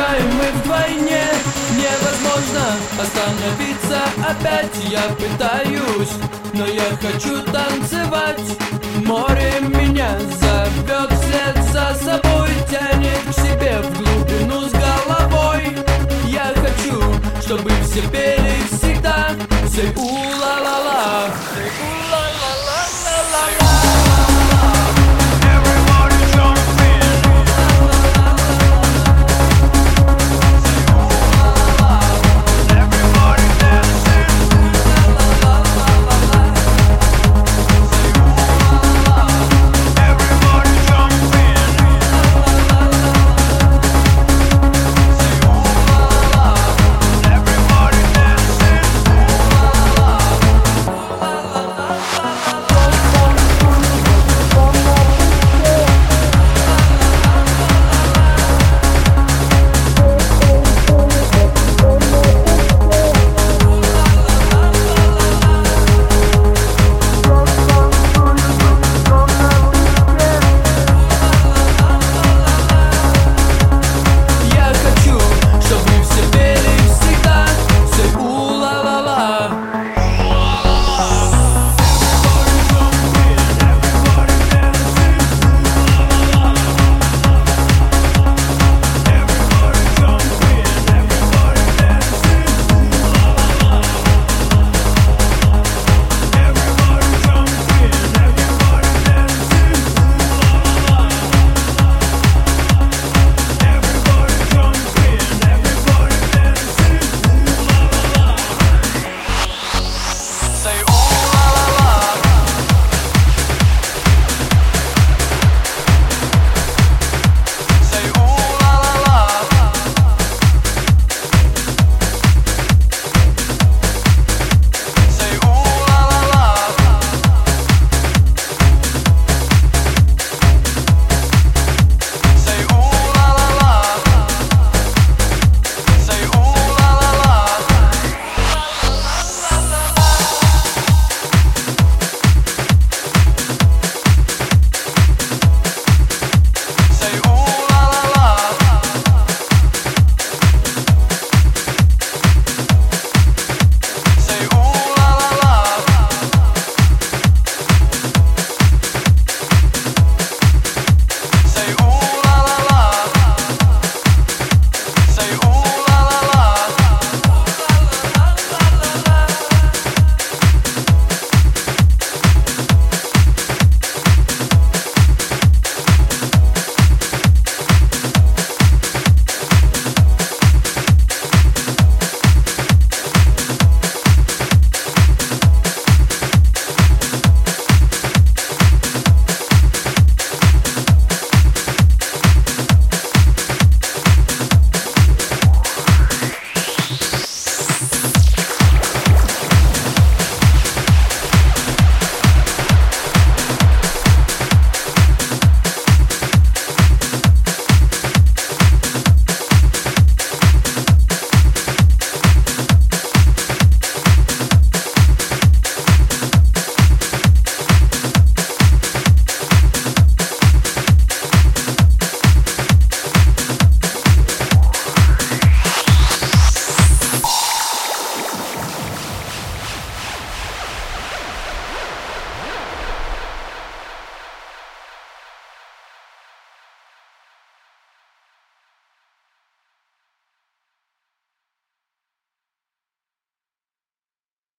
отдыхаем мы вдвойне. Невозможно остановиться. Опять Я пытаюсь, но я хочу танцевать. Море меня зовет вслед за собой Тянет к себе в глубину с головой. Я хочу, чтобы все пели всегда. Say ooh la la la Say,